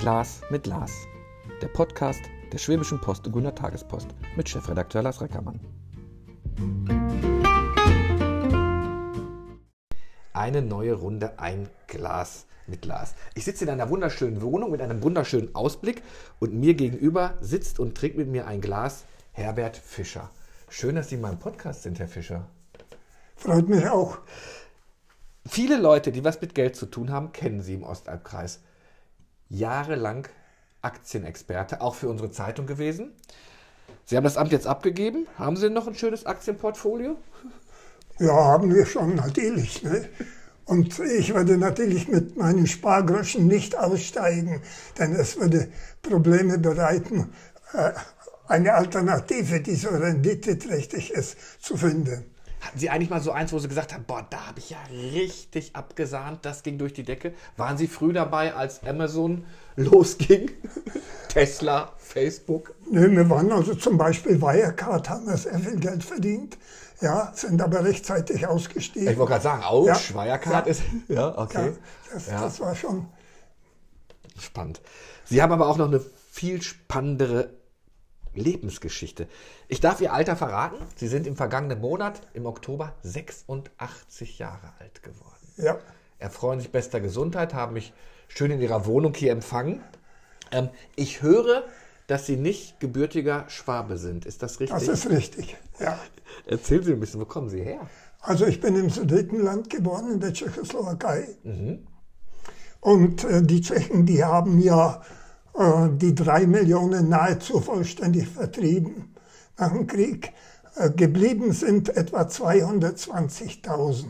Glas mit Lars. Der Podcast der Schwäbischen Post und Gunner Tagespost mit Chefredakteur Lars Reckermann. Eine neue Runde, ein Glas mit Lars. Ich sitze in einer wunderschönen Wohnung mit einem wunderschönen Ausblick und mir gegenüber sitzt und trinkt mit mir ein Glas Herbert Fischer. Schön, dass Sie in meinem Podcast sind, Herr Fischer. Freut mich auch. Viele Leute, die was mit Geld zu tun haben, kennen Sie im Ostalbkreis. Jahrelang Aktienexperte, auch für unsere Zeitung gewesen. Sie haben das Amt jetzt abgegeben. Haben Sie noch ein schönes Aktienportfolio? Ja, haben wir schon, natürlich. Ne? Und ich werde natürlich mit meinen Spargroschen nicht aussteigen, denn es würde Probleme bereiten, äh, eine Alternative, die so renditeträchtig ist, zu finden. Hatten Sie eigentlich mal so eins, wo Sie gesagt haben, boah, da habe ich ja richtig abgesahnt, das ging durch die Decke? Waren Sie früh dabei, als Amazon losging? Tesla, Facebook? Nö, wir waren also zum Beispiel Wirecard, haben wir sehr viel Geld verdient. Ja, sind aber rechtzeitig ausgestiegen. Ich wollte gerade sagen, ouch, Ja. Wirecard Ja. ist. Ja, okay. Ja, das, Ja. das war schon. Spannend. Sie haben aber auch noch eine viel spannendere Lebensgeschichte. Ich darf Ihr Alter verraten. Sie sind im vergangenen Monat, im Oktober, 86 Jahre alt geworden. Ja, Erfreuen sich bester Gesundheit, haben mich schön in Ihrer Wohnung hier empfangen. Ähm, ich höre, dass Sie nicht gebürtiger Schwabe sind. Ist das richtig? das ist richtig. Ja. Erzählen Sie ein bisschen, wo kommen Sie her? Also ich bin im Sudetenland geboren, in der Tschechoslowakei. Und äh, die Tschechen, die haben ja die drei Millionen nahezu vollständig vertrieben nach dem Krieg. Äh, geblieben sind etwa 220.000.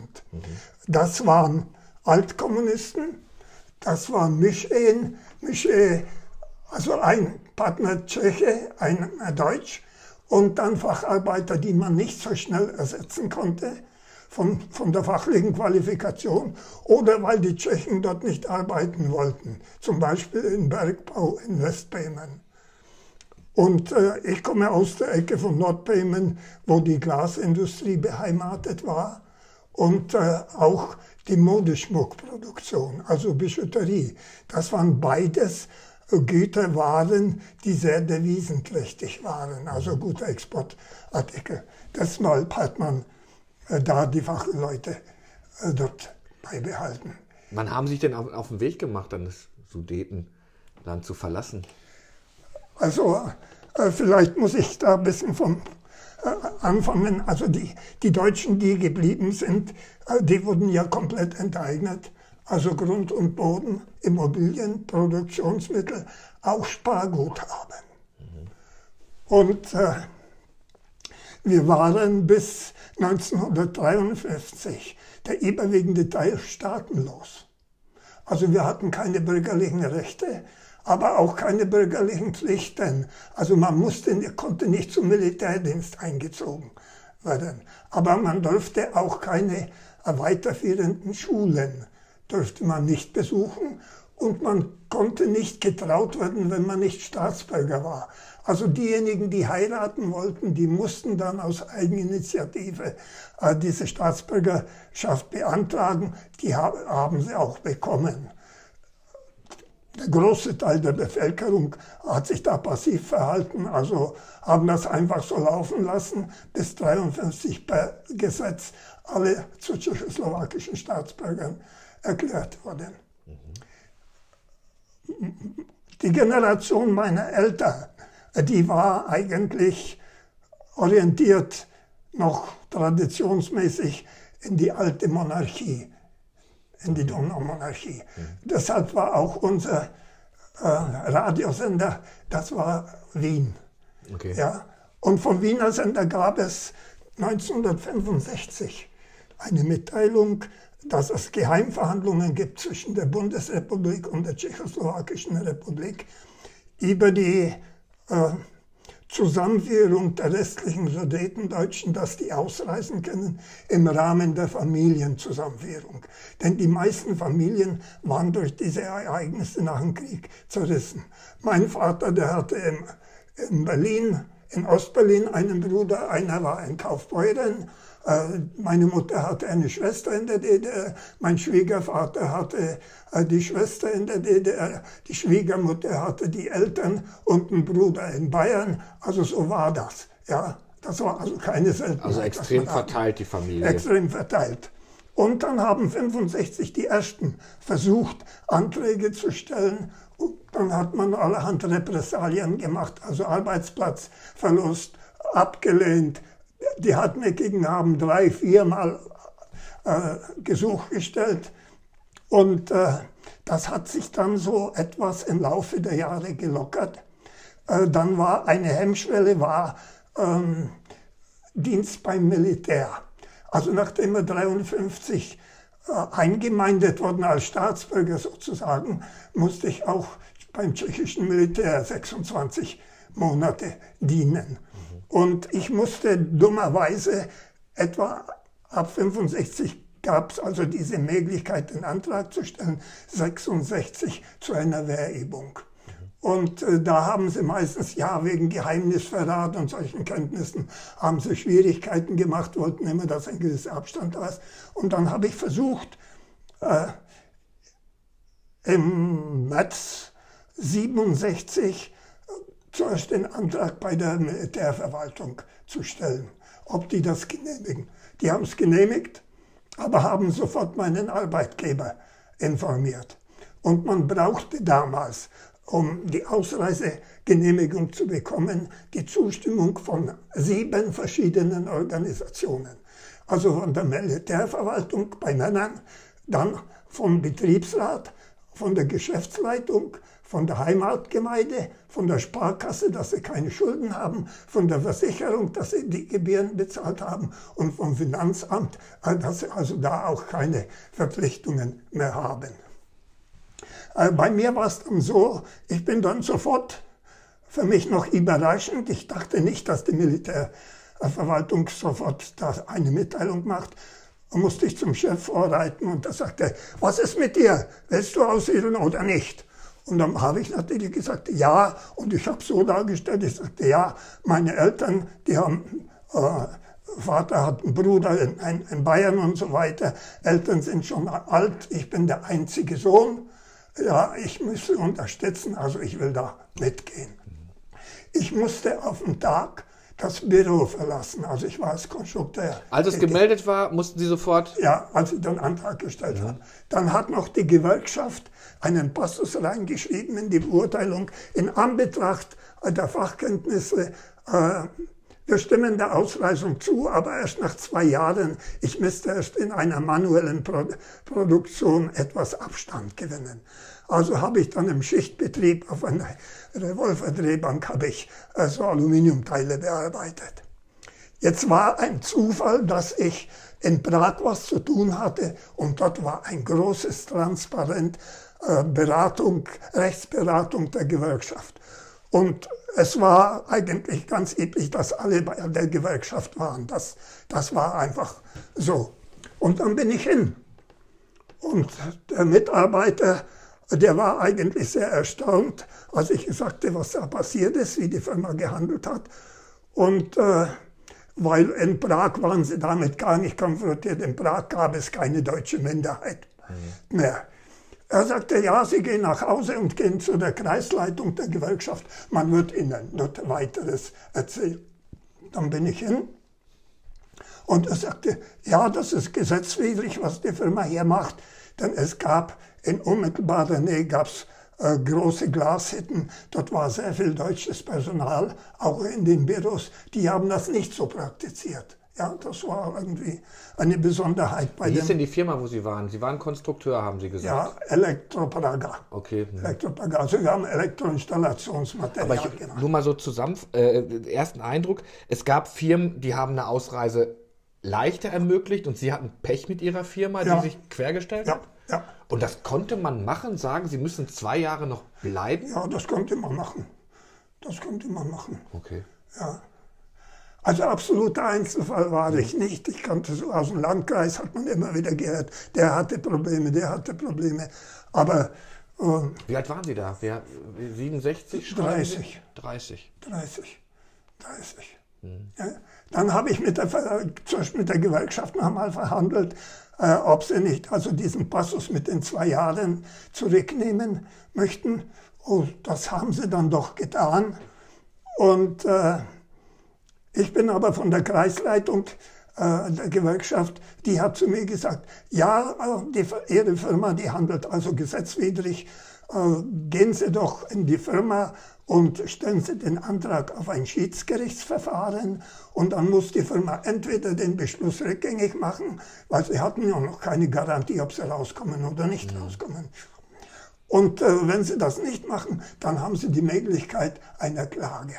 Das waren Altkommunisten, das waren Mischehen, Mischehe, also ein Partner Tscheche, ein Deutsch und dann Facharbeiter, die man nicht so schnell ersetzen konnte von, von der fachlichen Qualifikation oder weil die Tschechen dort nicht arbeiten wollten, zum Beispiel im Bergbau in Westböhmen. Und äh, ich komme aus der Ecke von Nordböhmen, wo die Glasindustrie beheimatet war und äh, auch die Modeschmuckproduktion, also Bijouterie. Das waren beides äh, Güterwaren, die sehr devisenträchtig waren, also gute Exportartikel. Deshalb hat man da die Fachleute äh, dort beibehalten. Wann haben Sie sich denn auf, auf den Weg gemacht, dann das Sudetenland zu verlassen? Also äh, vielleicht muss ich da ein bisschen vom äh, anfangen. Also die, die Deutschen, die geblieben sind, äh, die wurden ja komplett enteignet. Also Grund und Boden, Immobilien, Produktionsmittel, auch Sparguthaben. Und äh, wir waren bis 1953 der überwiegende Teil staatenlos. Also wir hatten keine bürgerlichen Rechte, aber auch keine bürgerlichen Pflichten. Also man musste, konnte nicht zum Militärdienst eingezogen werden. Aber man durfte auch keine weiterführenden Schulen, durfte man nicht besuchen und man konnte nicht getraut werden, wenn man nicht Staatsbürger war. Also diejenigen, die heiraten wollten, die mussten dann aus Eigeninitiative äh, diese Staatsbürgerschaft beantragen. Die ha haben sie auch bekommen. Der große Teil der Bevölkerung hat sich da passiv verhalten, also haben das einfach so laufen lassen, bis 1953 per Gesetz alle zu tschechoslowakischen Staatsbürgern erklärt wurden. Die Generation meiner Eltern, die war eigentlich orientiert noch traditionsmäßig in die alte Monarchie in die Donaumonarchie. Deshalb war auch unser äh, Radiosender, das war Wien. Okay. Ja? Und vom Wiener Sender gab es 1965 eine Mitteilung, dass es Geheimverhandlungen gibt zwischen der Bundesrepublik und der Tschechoslowakischen Republik über die Zusammenführung der restlichen Sudetendeutschen, dass die ausreisen können im Rahmen der Familienzusammenführung. Denn die meisten Familien waren durch diese Ereignisse nach dem Krieg zerrissen. Mein Vater, der hatte in, in Berlin, in Ostberlin einen Bruder, einer war ein Kaufbeuren meine Mutter hatte eine Schwester in der DDR, mein Schwiegervater hatte äh, die Schwester in der DDR, die Schwiegermutter hatte die Eltern und einen Bruder in Bayern. Also so war das. Ja, das war also keine Seltenheit. Also extrem verteilt die Familie. Extrem verteilt. Und dann haben 65 die ersten versucht, Anträge zu stellen. Und dann hat man allerhand Repressalien gemacht, also Arbeitsplatzverlust abgelehnt, die Hartnäckigen haben drei, viermal äh, Gesuch gestellt und äh, das hat sich dann so etwas im Laufe der Jahre gelockert. Äh, dann war eine Hemmschwelle, war ähm, Dienst beim Militär. Also nachdem wir 53 äh, eingemeindet wurden als Staatsbürger sozusagen, musste ich auch beim tschechischen Militär 26 Monate dienen. Und ich musste dummerweise etwa ab 65 gab es also diese Möglichkeit, den Antrag zu stellen, 66 zu einer Wehrübung. Und äh, da haben sie meistens, ja, wegen Geheimnisverrat und solchen Kenntnissen, haben sie Schwierigkeiten gemacht, wollten immer, dass ein gewisser Abstand da ist. Und dann habe ich versucht, äh, im März 67 zuerst den Antrag bei der Militärverwaltung zu stellen, ob die das genehmigen. Die haben es genehmigt, aber haben sofort meinen Arbeitgeber informiert. Und man brauchte damals, um die Ausreisegenehmigung zu bekommen, die Zustimmung von sieben verschiedenen Organisationen. Also von der Militärverwaltung bei Männern, dann vom Betriebsrat, von der Geschäftsleitung, von der Heimatgemeinde, von der Sparkasse, dass sie keine Schulden haben, von der Versicherung, dass sie die Gebühren bezahlt haben und vom Finanzamt, äh, dass sie also da auch keine Verpflichtungen mehr haben. Äh, bei mir war es dann so, ich bin dann sofort, für mich noch überraschend, ich dachte nicht, dass die Militärverwaltung sofort da eine Mitteilung macht, musste ich zum Chef vorreiten und er sagte, was ist mit dir? Willst du aussiedeln oder nicht? Und dann habe ich natürlich gesagt, ja. Und ich habe so dargestellt, ich sagte, ja, meine Eltern, die haben, äh, Vater hat einen Bruder in, in, Bayern und so weiter. Eltern sind schon alt, ich bin der einzige Sohn. Ja, ich müsse unterstützen, also ich will da mitgehen. Ich musste auf den Tag das Büro verlassen. Also ich war als Konstrukteur. Als es gemeldet war, mussten Sie sofort? Ja, als ich den Antrag gestellt ja. habe. Dann hat noch die Gewerkschaft einen Passus reingeschrieben in die Beurteilung in Anbetracht der Fachkenntnisse. Äh, wir stimmen der Ausweisung zu, aber erst nach zwei Jahren. Ich müsste erst in einer manuellen Pro Produktion etwas Abstand gewinnen. Also habe ich dann im Schichtbetrieb auf einer Revolverdrehbank habe ich äh, so Aluminiumteile bearbeitet. Jetzt war ein Zufall, dass ich in Prag was zu tun hatte und dort war ein großes Transparent Beratung, Rechtsberatung der Gewerkschaft. Und es war eigentlich ganz üblich, dass alle bei der Gewerkschaft waren. Das, das war einfach so. Und dann bin ich hin. Und der Mitarbeiter, der war eigentlich sehr erstaunt, als ich sagte, was da passiert ist, wie die Firma gehandelt hat. Und äh, weil in Prag waren sie damit gar nicht konfrontiert. In Prag gab es keine deutsche Minderheit mhm. mehr. Er sagte, ja, Sie gehen nach Hause und gehen zu der Kreisleitung der Gewerkschaft. Man wird Ihnen dort weiteres erzählen. Dann bin ich hin und er sagte, ja, das ist gesetzwidrig, was die Firma hier macht, denn es gab in unmittelbarer Nähe gab's äh, große Glashütten. Dort war sehr viel deutsches Personal, auch in den Büros. Die haben das nicht so praktiziert. Ja, das war irgendwie eine Besonderheit bei Wie hieß denn die Firma, wo Sie waren? Sie waren Konstrukteur, haben Sie gesagt. Ja, Elektropraga. Okay. Mhm. Elektropraga. Also wir haben Elektroinstallationsmaterial Aber ich, gemacht. Nur mal so zusammen, äh, ersten Eindruck. Es gab Firmen, die haben eine Ausreise leichter ermöglicht und Sie hatten Pech mit Ihrer Firma, ja. die sich quergestellt ja. hat? Ja. Und das konnte man machen, sagen, Sie müssen zwei Jahre noch bleiben? Ja, das konnte man machen. Das konnte man machen. Okay. Ja. Also absoluter Einzelfall war ich nicht. Ich kannte so aus dem Landkreis, hat man immer wieder gehört, der hatte Probleme, der hatte Probleme. Aber. Äh, Wie alt waren Sie da? Wer, 67? 30. 30. 30. 30. Mhm. Ja, dann habe ich mit der, mit der Gewerkschaft nochmal verhandelt, äh, ob sie nicht also diesen Passus mit den zwei Jahren zurücknehmen möchten. Oh, das haben sie dann doch getan. Und äh, ich bin aber von der Kreisleitung äh, der Gewerkschaft, die hat zu mir gesagt, ja, äh, die, Ihre Firma, die handelt also gesetzwidrig, äh, gehen Sie doch in die Firma und stellen Sie den Antrag auf ein Schiedsgerichtsverfahren und dann muss die Firma entweder den Beschluss rückgängig machen, weil sie hatten ja noch keine Garantie, ob sie rauskommen oder nicht mhm. rauskommen. Und äh, wenn sie das nicht machen, dann haben sie die Möglichkeit einer Klage.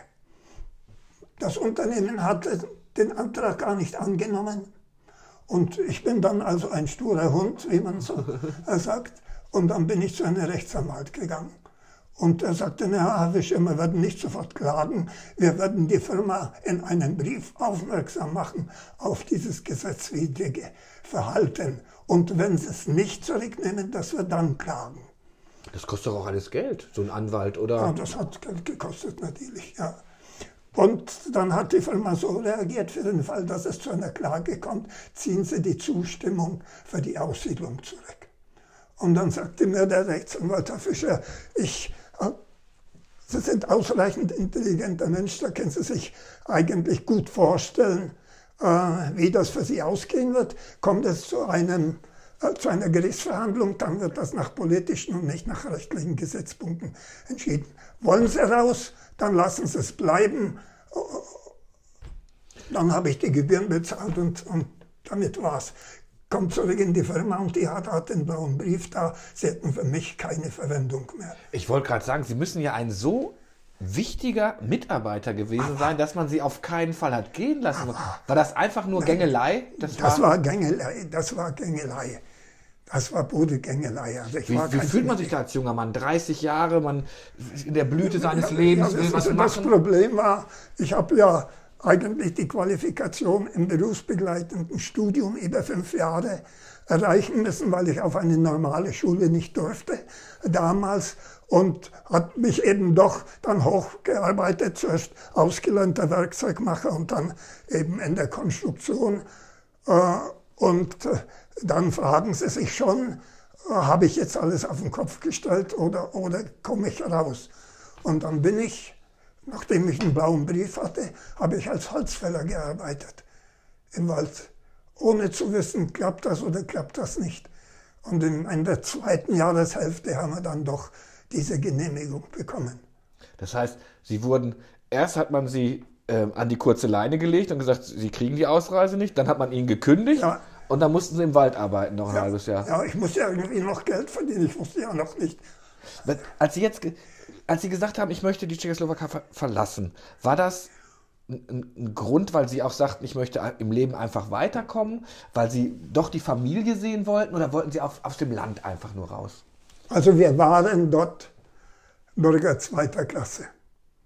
Das Unternehmen hat den Antrag gar nicht angenommen. Und ich bin dann also ein sturer Hund, wie man so sagt. Und dann bin ich zu einem Rechtsanwalt gegangen. Und er sagte, na, Herr Havisch, wir werden nicht sofort klagen. Wir werden die Firma in einem Brief aufmerksam machen auf dieses gesetzwidrige Verhalten. Und wenn sie es nicht zurücknehmen, dass wir dann klagen. Das kostet doch auch alles Geld, so ein Anwalt, oder? Ja, das hat Geld gekostet, natürlich, ja. Und dann hat die Firma so reagiert, für den Fall, dass es zu einer Klage kommt, ziehen Sie die Zustimmung für die Aussiedlung zurück. Und dann sagte mir der Rechtsanwalt, Herr Fischer, ich, äh, Sie sind ausreichend intelligenter Mensch, da können Sie sich eigentlich gut vorstellen, äh, wie das für Sie ausgehen wird. Kommt es zu, einem, zu einer Gerichtsverhandlung, dann wird das nach politischen und nicht nach rechtlichen Gesetzpunkten entschieden. Wollen Sie raus? dann lassen Sie es bleiben. Dann habe ich die Gebühren bezahlt und, und damit es. Kommt zurück in die Firma und die hat, hat den blauen Brief da. Sie hätten für mich keine Verwendung mehr. Ich wollte gerade sagen, Sie müssen ja ein so wichtiger Mitarbeiter gewesen aber, sein, dass man sie auf keinen Fall hat gehen lassen. Aber, war das einfach nur nein, Gängelei? Das, das war, war Gängelei. Das war Gängelei. Das war Bodegängelei. Also wie, wie fühlt man sich da als junger Mann? 30 Jahre, man in der Blüte seines ja, Lebens ja, will was machen. Das Problem war, ich habe ja eigentlich die Qualifikation im berufsbegleitenden Studium über fünf Jahre erreichen müssen, weil ich auf eine normale Schule nicht durfte damals und hat mich eben doch dann hochgearbeitet, zuerst ausgelernter Werkzeugmacher und dann eben in der Konstruktion. Äh, und äh, dann fragen sie sich schon, habe ich jetzt alles auf den Kopf gestellt oder, oder komme ich raus? Und dann bin ich, nachdem ich einen blauen Brief hatte, habe ich als Holzfäller gearbeitet im Wald, ohne zu wissen, klappt das oder klappt das nicht. Und in, in der zweiten Jahreshälfte haben wir dann doch diese Genehmigung bekommen. Das heißt, Sie wurden, erst hat man Sie äh, an die kurze Leine gelegt und gesagt, Sie kriegen die Ausreise nicht, dann hat man Ihnen gekündigt. Ja. Und dann mussten sie im Wald arbeiten, noch ein ja, halbes Jahr. Ja, ich musste ja irgendwie noch Geld verdienen. Ich wusste ja noch nicht. Als Sie jetzt, als Sie gesagt haben, ich möchte die Tschechoslowakei ver verlassen, war das ein, ein, Grund, weil Sie auch sagten, ich möchte im Leben einfach weiterkommen, weil Sie doch die Familie sehen wollten oder wollten Sie auf, aus dem Land einfach nur raus? Also wir waren dort Bürger zweiter Klasse.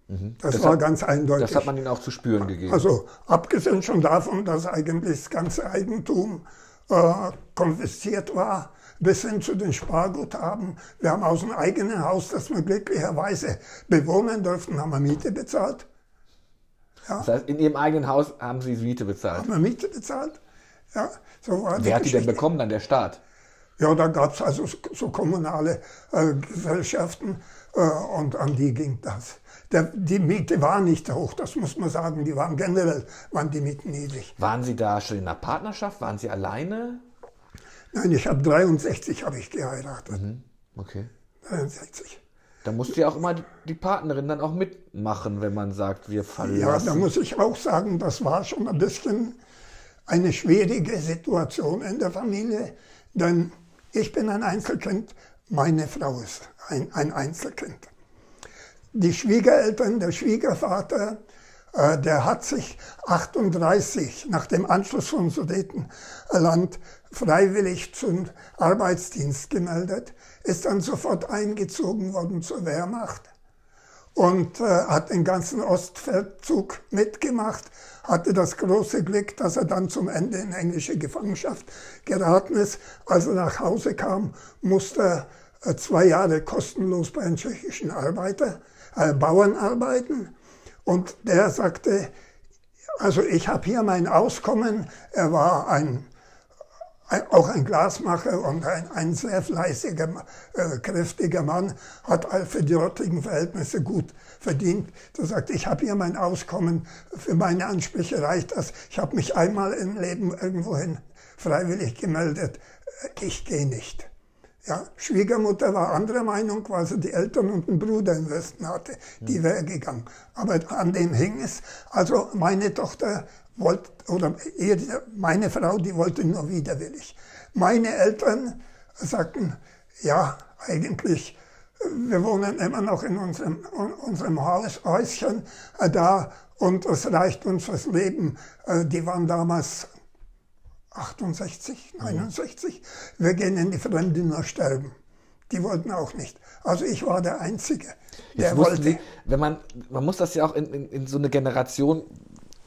Mhm. Das, das, war hat, ganz eindeutig. Das hat man ihnen auch zu spüren gegeben. Also abgesehen schon davon, dass eigentlich das ganze Eigentum äh, konfisziert war, bis hin zu den Sparguthaben. Wir haben aus dem eigenen Haus, das wir glücklicherweise bewohnen durften, haben wir Miete bezahlt. Ja. Das heißt, in Ihrem eigenen Haus haben Sie Miete bezahlt? Haben wir Miete bezahlt, ja. So war Wer hat die denn bekommen, dann der Staat? Ja, da gab es also so kommunale äh, Gesellschaften äh, und an die ging das. Der, die Miete war nicht hoch, das muss man sagen. Die waren generell, waren die Mieten niedrig. Waren Sie da schon in einer Partnerschaft? Waren Sie alleine? Nein, ich habe 63 habe ich geheiratet. Mhm. Okay. 63. Da musste ja auch immer die Partnerin dann auch mitmachen, wenn man sagt, wir verlassen. Ja, da muss ich auch sagen, das war schon ein bisschen eine schwierige Situation in der Familie, denn ich bin ein Einzelkind, meine Frau ist ein, ein Einzelkind die Schwiegereltern, der Schwiegervater, äh, der hat sich 38 nach dem Anschluss von Sudetenland freiwillig zum Arbeitsdienst gemeldet, ist dann sofort eingezogen worden zur Wehrmacht und äh, hat den ganzen Ostfeldzug mitgemacht, hatte das große Glück, dass er dann zum Ende in englische Gefangenschaft geraten ist. Als er nach Hause kam, musste er äh, zwei Jahre kostenlos bei einem tschechischen Arbeiter äh, Bauern arbeiten. Und der sagte, Also ich habe hier mein Auskommen. Er war ein, ein, auch ein Glasmacher und ein, ein sehr fleißiger, äh, kräftiger Mann, hat für die dortigen Verhältnisse gut verdient. Er sagt, ich habe hier mein Auskommen, für meine Ansprüche reicht das. Ich habe mich einmal im Leben irgendwohin freiwillig gemeldet, ich gehe nicht. Ja, Schwiegermutter war anderer Meinung, weil sie die Eltern und einen Bruder im Westen hatte. Die wäre gegangen. Aber an dem hing es. Also meine Tochter wollte, oder meine Frau, die wollte nur widerwillig. Meine Eltern sagten, ja, eigentlich, wir wohnen immer noch in unserem, unserem Haus, Häuschen äh, da und es reicht uns fürs Leben. Äh, die waren damals 68, 69. Wir gehen in die Fremde nur sterben. Die wollten auch nicht. Also ich war der Einzige, der wollte. Sie, wenn man, man muss das ja auch in, in, in so eine Generation,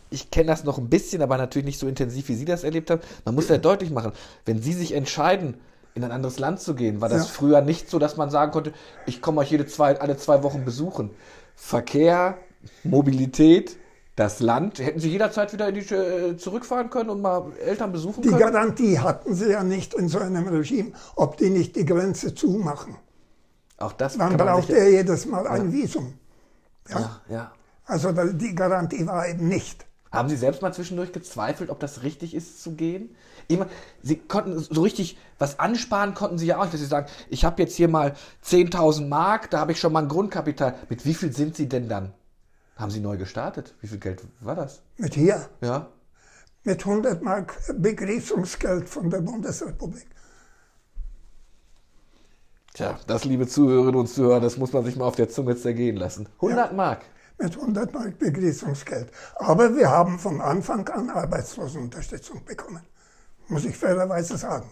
ich kenne das noch ein bisschen, aber natürlich nicht so intensiv, wie Sie das erlebt haben. Man muss ja deutlich machen, wenn Sie sich entscheiden, in ein anderes Land zu gehen, war das ja. früher nicht so, dass man sagen konnte, ich komme euch jede zwei, alle zwei Wochen besuchen. Verkehr, Mobilität, das Land. Hätten Sie jederzeit wieder die, äh, zurückfahren können und mal Eltern besuchen die können? Die Garantie hatten Sie ja nicht in so einem Regime, ob die nicht die Grenze zumachen. Auch das Dann braucht er jedes Mal ja. ein Visum. Ja? ja, ja. Also die Garantie war eben nicht. Haben Sie selbst mal zwischendurch gezweifelt, ob das richtig ist zu gehen? Immer, Sie konnten so richtig was ansparen, konnten Sie ja auch nicht, dass Sie sagen, ich habe jetzt hier mal 10.000 Mark, da habe ich schon mal ein Grundkapital. Mit wie viel sind Sie denn dann haben Sie neu gestartet? Wie viel Geld war das? Mit hier? Ja. Mit 100 Mark Begrüßungsgeld von der Bundesrepublik. Tja, das, liebe Zuhörerinnen und Zuhörer, das muss man sich mal auf der Zunge zergehen lassen. 100 ja, Mark. Mit 100 Mark Begrüßungsgeld. Aber wir haben von Anfang an Arbeitslosenunterstützung bekommen. Muss ich fairerweise sagen.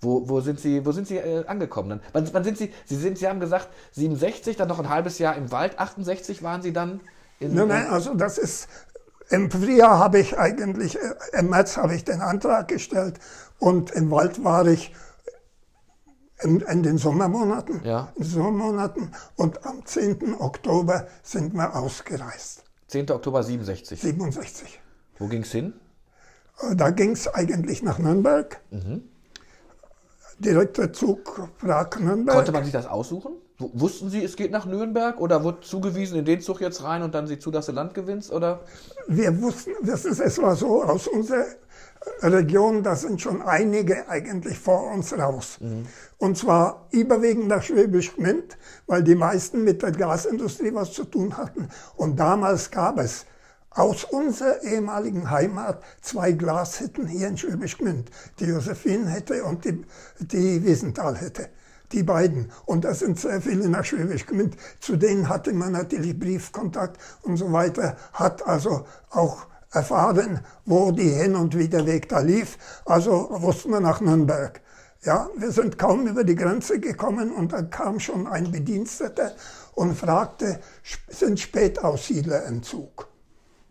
Wo, wo sind Sie, wo sind Sie äh, angekommen? Wann, wann, sind Sie? Sie sind, Sie haben gesagt 67, dann noch ein halbes Jahr im Wald. 68 waren Sie dann. Nein, nein, also das ist im Frühjahr habe ich eigentlich, äh, im März habe ich den Antrag gestellt und im Wald war ich in, in den Sommermonaten. Ja. In den Sommermonaten und am 10. Oktober sind wir ausgereist. 10. Oktober 67. 67. Wo ging es hin? Äh, da ging es eigentlich nach Nürnberg. Mhm direkter Zug Prag-Nürnberg. Konnte man sich das aussuchen? Wussten Sie, es geht nach Nürnberg oder wurde zugewiesen in den Zug jetzt rein und dann sieh zu, dass du Land gewinnst? Oder? Wir wussten, das ist, es war so, aus unserer Region, da sind schon einige eigentlich vor uns raus. Mhm. Und zwar überwiegend nach Schwäbisch Gmünd, weil die meisten mit der Gasindustrie was zu tun hatten. Und damals gab es aus unserer ehemaligen Heimat zwei Glashütten hier in Schwäbisch Gmünd. Die Josephinenhütte und die, die Wiesentalhütte. Die beiden. Und da sind sehr viele nach Schwäbisch Gmünd. Zu denen hatte man natürlich Briefkontakt und so weiter. Hat also auch erfahren, wo die Hin- und Widerweg da lief. Also wussten wir nach Nürnberg. Ja, wir sind kaum über die Grenze gekommen und da kam schon ein Bediensteter und fragte, sind Spätaussiedler im Zug?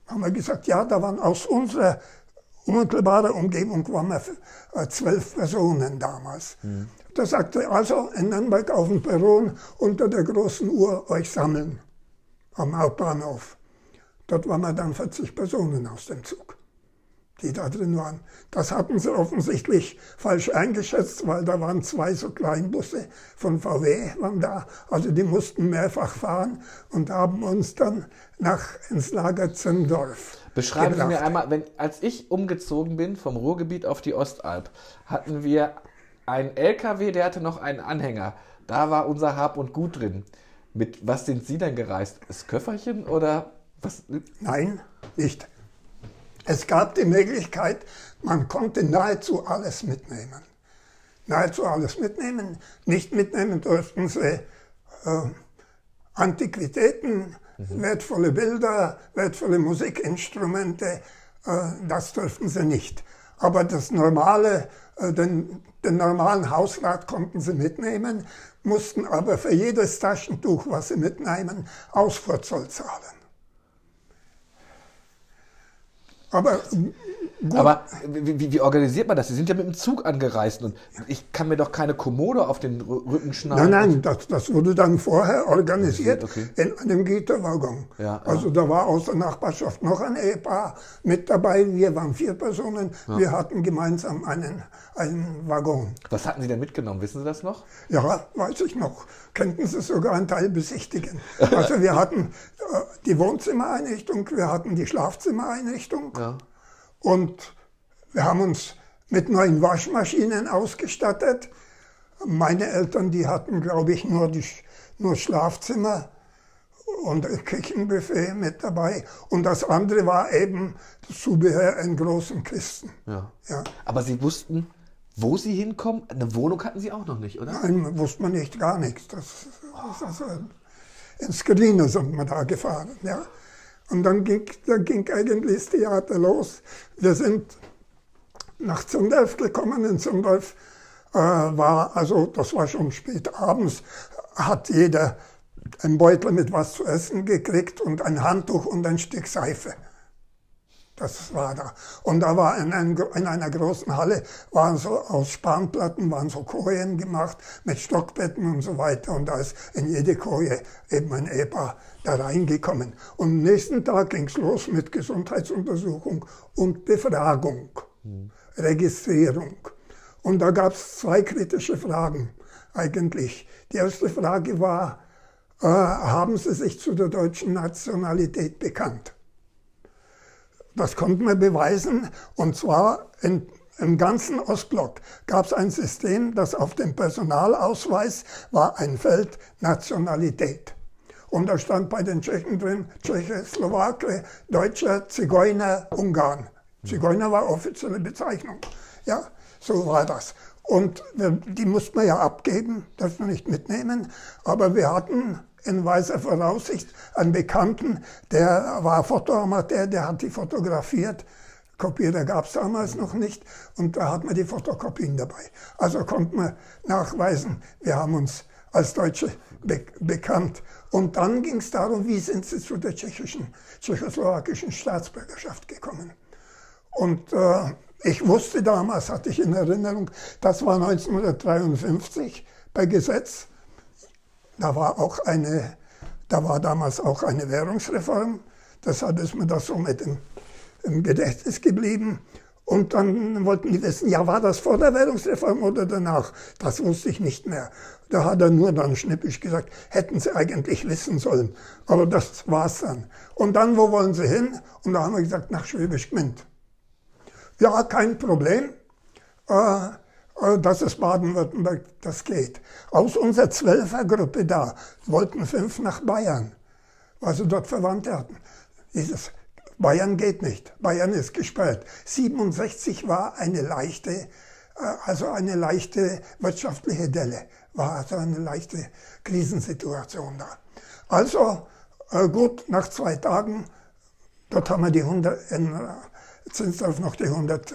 haben wir gesagt, ja, da waren aus unserer unmittelbaren Umgebung waren wir äh, zwölf Personen damals. Mhm. Da sagte er, also in Nürnberg auf dem Perron unter der großen Uhr euch sammeln am Hauptbahnhof. Dort waren wir dann 40 Personen aus dem Zug die da drin waren. Das hatten sie offensichtlich falsch eingeschätzt, weil da waren zwei so Kleinbusse von VW waren da. Also die mussten mehrfach fahren und haben uns dann nach ins Lager Zendorf. Beschreiben gebracht. Sie mir einmal, wenn, als ich umgezogen bin vom Ruhrgebiet auf die Ostalb, hatten wir einen LKW, der hatte noch einen Anhänger. Da war unser Hab und Gut drin. Mit was sind Sie denn gereist? Das Köfferchen oder was? Nein, nicht. Es gab die Möglichkeit, man konnte nahezu alles mitnehmen. Nahezu alles mitnehmen. Nicht mitnehmen durften sie äh, Antiquitäten, mhm. wertvolle Bilder, wertvolle Musikinstrumente, äh, das durften sie nicht. Aber das normale, äh, den, den normalen Hausrat konnten sie mitnehmen, mussten aber für jedes Taschentuch, was sie mitnehmen, Ausfuhrzoll zahlen. Aber Gut. Aber wie, wie, organisiert man das? Sie sind ja mit dem Zug angereist und ich kann mir doch keine Kommode auf den Rücken schneiden. Nein, nein, das, das wurde dann vorher organisiert okay. in einem Güterwaggon. Ja, also ja. da war aus der Nachbarschaft noch ein Ehepaar mit dabei. Wir waren vier Personen. Ja. Wir hatten gemeinsam einen, einen Waggon. Was hatten Sie denn mitgenommen? Wissen Sie das noch? Ja, weiß ich noch. Könnten Sie sogar einen Teil besichtigen. Also wir hatten äh, die Wohnzimmereinrichtung, wir hatten die Schlafzimmereinrichtung. Ja und wir haben uns mit neuen Waschmaschinen ausgestattet. Meine Eltern, die hatten, glaube ich, nur, die, nur Schlafzimmer und ein Küchenbuffet mit dabei. Und das andere war eben das Zubehör in großen Kisten. Ja. ja. Aber Sie wussten, wo Sie hinkommen? Eine Wohnung hatten Sie auch noch nicht, oder? Nein, wusste man nicht, gar nichts. Das, das also ins Gerliner sind wir da gefahren. Ja. Und dann ging, dann ging eigentlich das Theater los. Wir sind nach Zundorf gekommen. In Zundorf äh, war, also das war schon spät abends, hat jeder ein Beutel mit was zu essen gekriegt und ein Handtuch und ein Stück Seife. Das war da. Und da war in, ein, in, einer großen Halle, waren so aus Spanplatten, waren so Kojen gemacht mit Stockbetten und so weiter. Und da ist in jede Koje eben ein Ehepaar da reingekommen. Und am nächsten Tag ging es los mit Gesundheitsuntersuchung und Befragung, mhm. Registrierung. Und da gab es zwei kritische Fragen eigentlich. Die erste Frage war, äh, haben Sie sich zu der deutschen Nationalität bekannt? Das konnten wir beweisen. Und zwar in, im ganzen Ostblock gab es ein System, das auf dem Personalausweis war ein Feld Nationalität. Und da stand bei den Tschechen drin, Tscheche, Slowake, Deutscher, Zigeuner, Ungarn. Zigeuner war offizielle Bezeichnung. Ja, so war das. Und die mussten wir ja abgeben, das wir nicht mitnehmen. Aber wir hatten in weiser Voraussicht einen Bekannten, der war Fotoamateur, der hat die fotografiert. Kopierer gab es damals noch nicht und da hat man die Fotokopien dabei. Also konnte man nachweisen, wir haben uns als Deutsche be bekannt. Und dann ging es darum, wie sind sie zu der tschechischen, tschechoslowakischen Staatsbürgerschaft gekommen. Und äh, ich wusste damals, hatte ich in Erinnerung, das war 1953 bei Gesetz. Da war auch eine, da war damals auch eine Währungsreform. Deshalb ist mir das so mit im, im Gedächtnis geblieben. Und dann wollten die wissen, ja, war das vor der Währungsreform oder danach? Das wusste ich nicht mehr. Da hat er nur dann schnippisch gesagt, hätten sie eigentlich wissen sollen. Aber das war's dann. Und dann, wo wollen sie hin? Und da haben wir gesagt, nach Schwäbisch Gmünd. Ja, kein Problem. Äh, äh, das ist Baden-Württemberg, das geht. Aus unserer Zwölfergruppe da wollten fünf nach Bayern, weil sie dort Verwandte hatten. Dieses Bayern geht nicht. Bayern ist gesperrt. 67 war eine leichte, äh, also eine leichte wirtschaftliche Delle, war also eine leichte Krisensituation da. Also äh, gut, nach zwei Tagen, dort haben wir die 100, in Zinsdorf noch die 100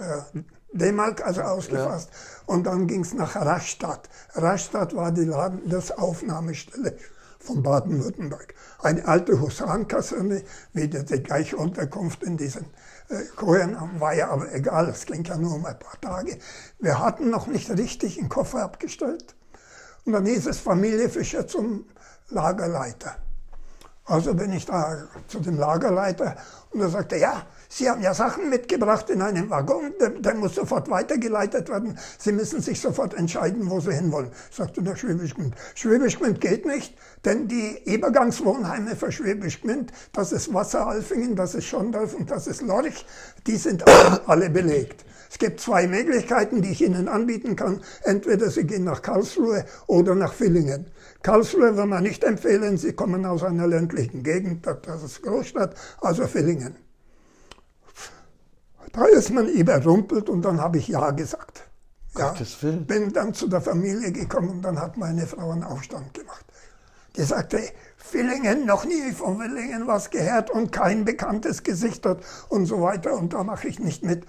D-Mark also ausgefasst. Ja. Und dann ging es nach Rastatt. Rastatt war die Landesaufnahmestelle von Baden-Württemberg. Eine alte Husarenkaserne, wieder die gleiche Unterkunft in diesen äh, Kojen, war ja aber egal, es ging ja nur um ein paar Tage. Wir hatten noch nicht richtig einen Koffer abgestellt. Und dann hieß es Familie Fischer zum Lagerleiter. Also bin ich da zu dem Lagerleiter und er sagte, ja, Sie haben ja Sachen mitgebracht in einem Waggon, der, der, muss sofort weitergeleitet werden. Sie müssen sich sofort entscheiden, wo Sie hinwollen, sagte der Schwäbisch Gmünd. Schwäbisch Gmünd geht nicht, denn die Übergangswohnheime für Schwäbisch Gmünd, das ist Wasseralfingen, das ist Schondorf und das ist Lorch, die sind alle belegt. Es gibt zwei Möglichkeiten, die ich Ihnen anbieten kann. Entweder Sie gehen nach Karlsruhe oder nach Villingen. Karlsruhe will man nicht empfehlen, Sie kommen aus einer ländlichen Gegend, das ist Großstadt, also Villingen. Da ist man überrumpelt und dann habe ich Ja gesagt. Ja, bin dann zu der Familie gekommen und dann hat meine Frau einen Aufstand gemacht. Die sagte, Villingen, noch nie von Villingen was gehört und kein bekanntes Gesicht dort und so weiter und da mache ich nicht mit.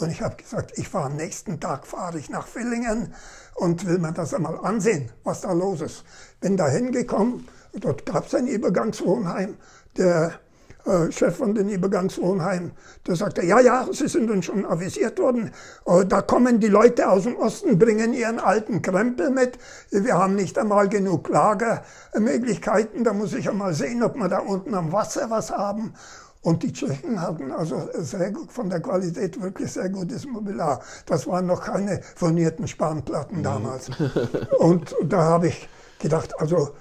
Und ich habe gesagt, ich fahre am nächsten Tag fahre ich nach Villingen und will mir das einmal ansehen, was da los ist. Bin da hingekommen, dort gab es ein Übergangswohnheim. Der äh, Chef von den Übergangswohnheimen, der sagte, ja, ja, Sie sind uns schon avisiert worden. Äh, da kommen die Leute aus dem Osten, bringen ihren alten Krempel mit. Wir haben nicht einmal genug Lagermöglichkeiten. Da muss ich einmal sehen, ob wir da unten am Wasser was haben. Und die Tschechen hatten also sehr gut, von der Qualität wirklich sehr gutes Mobiliar. Das waren noch keine furnierten Spanplatten mhm. damals. Und da habe ich gedacht, also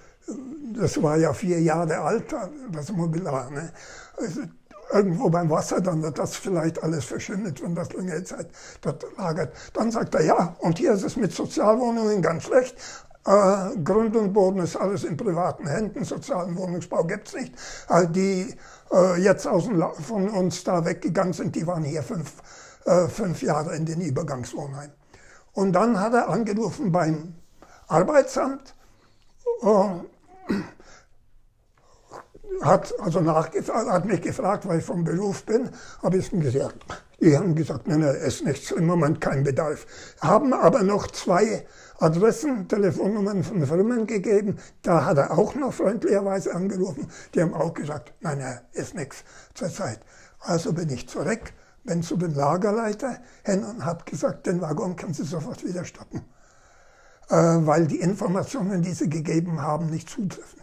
das war ja vier Jahre alt, das Mobiliar. Ne? Also, irgendwo beim Wasser, dann wird das vielleicht alles verschwindet, wenn das lange Zeit dort lagert. Dann sagt er, ja, und hier ist es mit Sozialwohnungen ganz schlecht. Äh, Grund und Boden ist alles in privaten Händen, sozialen Wohnungsbau gibt es nicht. Äh, die äh, jetzt aus dem, von uns da weggegangen sind, die waren hier fünf, äh, fünf Jahre in den Übergangswohnheimen. Und dann hat er angerufen beim Arbeitsamt, äh, hat also hat mich gefragt, weil ich vom Beruf bin, habe ich ihm gesagt. Die haben gesagt, nein, nein, ist nichts, im Moment kein Bedarf. Haben aber noch zwei Adressen, Telefonnummern von Firmen gegeben. Da hat er auch noch freundlicherweise angerufen. Die haben auch gesagt, nein, nein, ist nichts zurzeit. Also bin ich zurück, bin zu dem Lagerleiter hin und habe gesagt, den Waggon können Sie sofort wieder stoppen. Äh, weil die Informationen, die Sie gegeben haben, nicht zutreffen.